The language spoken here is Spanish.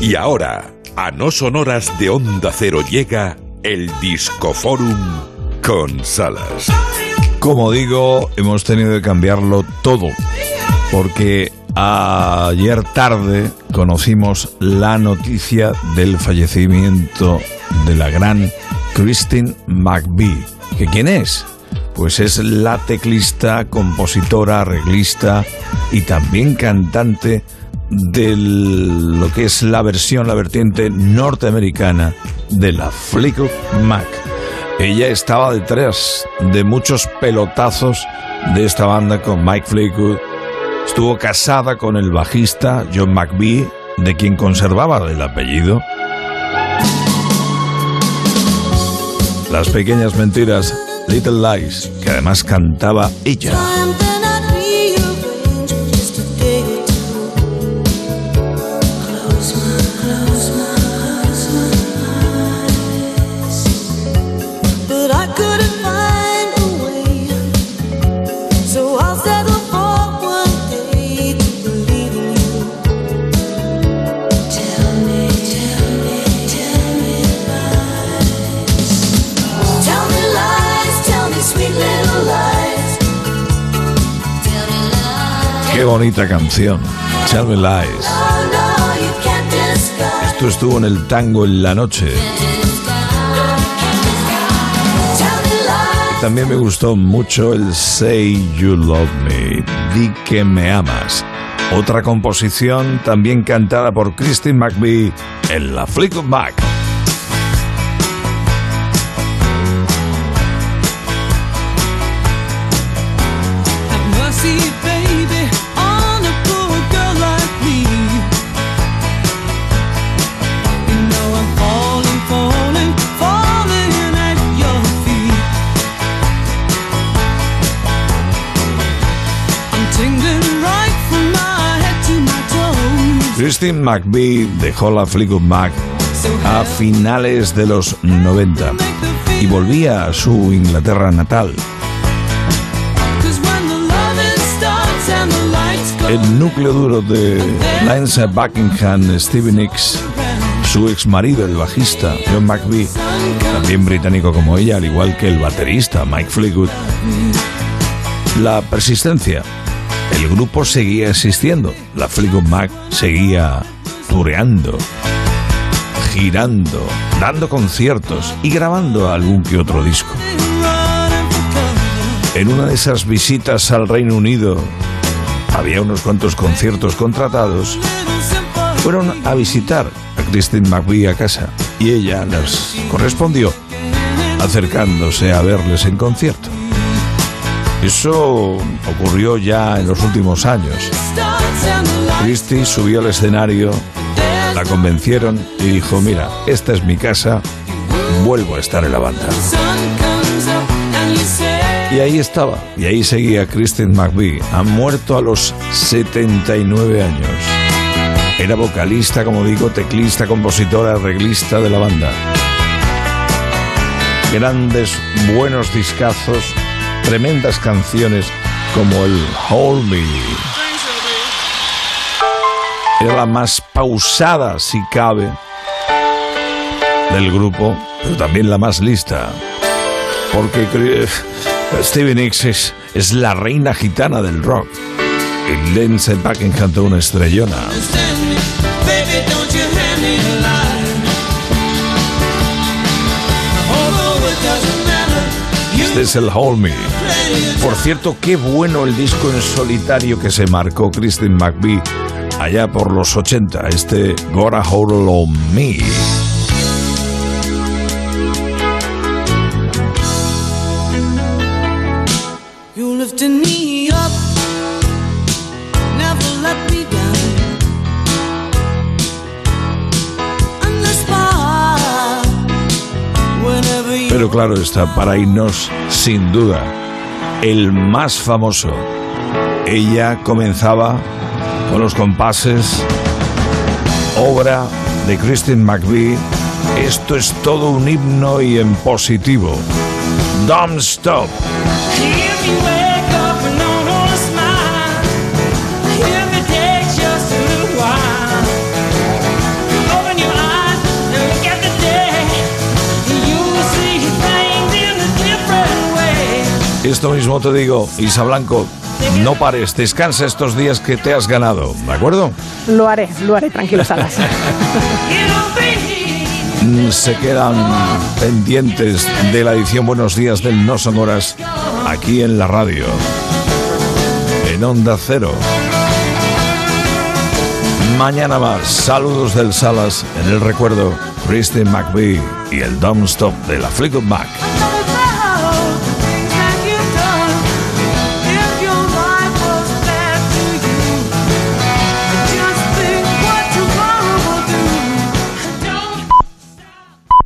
Y ahora, a no sonoras de Onda Cero llega el Discoforum con Salas. Como digo, hemos tenido que cambiarlo todo, porque ayer tarde conocimos la noticia del fallecimiento de la gran Christine McVie. ¿Que quién es? Pues es la teclista, compositora, arreglista y también cantante de lo que es la versión, la vertiente norteamericana de la Fleetwood Mac. Ella estaba detrás de muchos pelotazos de esta banda con Mike Fleetwood. Estuvo casada con el bajista John McVie, de quien conservaba el apellido. Las pequeñas mentiras, Little Lies, que además cantaba ella. Qué bonita canción. Tell Me Lies. Esto estuvo en el tango en la noche. También me gustó mucho el Say You Love Me. Di que me amas. Otra composición también cantada por Christine McVie en la Flick of Mac. Christine McVie dejó la Fleetwood Mac a finales de los 90 y volvía a su Inglaterra natal. El núcleo duro de Lance Buckingham, Stevie Nicks, su ex marido, el bajista John McVie, también británico como ella, al igual que el baterista Mike Fleetwood. La persistencia el grupo seguía existiendo. La Fleetwood Mac seguía tureando, girando, dando conciertos y grabando algún que otro disco. En una de esas visitas al Reino Unido, había unos cuantos conciertos contratados. Fueron a visitar a Christine McVie a casa y ella les correspondió acercándose a verles en concierto. Eso ocurrió ya en los últimos años. Christie subió al escenario, la convencieron y dijo, mira, esta es mi casa, vuelvo a estar en la banda. Y ahí estaba, y ahí seguía Christine McVie. Ha muerto a los 79 años. Era vocalista, como digo, teclista, compositora, arreglista de la banda. Grandes, buenos discazos tremendas canciones como el Hold Me. Era la más pausada, si cabe, del grupo, pero también la más lista. Porque Stevie Nicks es, es la reina gitana del rock. Y Lindsey Buckingham tuvo una estrellona. Este es el Hold Me. Por cierto, qué bueno el disco en solitario que se marcó Christine McVie allá por los 80, este Gotta Hold On Me. Pero claro está, para irnos, sin duda, el más famoso. Ella comenzaba con los compases, obra de Christine McVie. Esto es todo un himno y en positivo. Don't stop. Esto mismo te digo, Isa Blanco, no pares, descansa estos días que te has ganado, ¿de acuerdo? Lo haré, lo haré, tranquilo, Salas. Se quedan pendientes de la edición Buenos Días del No Son Horas aquí en la radio, en Onda Cero. Mañana más, saludos del Salas en el recuerdo, Kristen McVie y el Don't Stop de la Fleetwood Mac.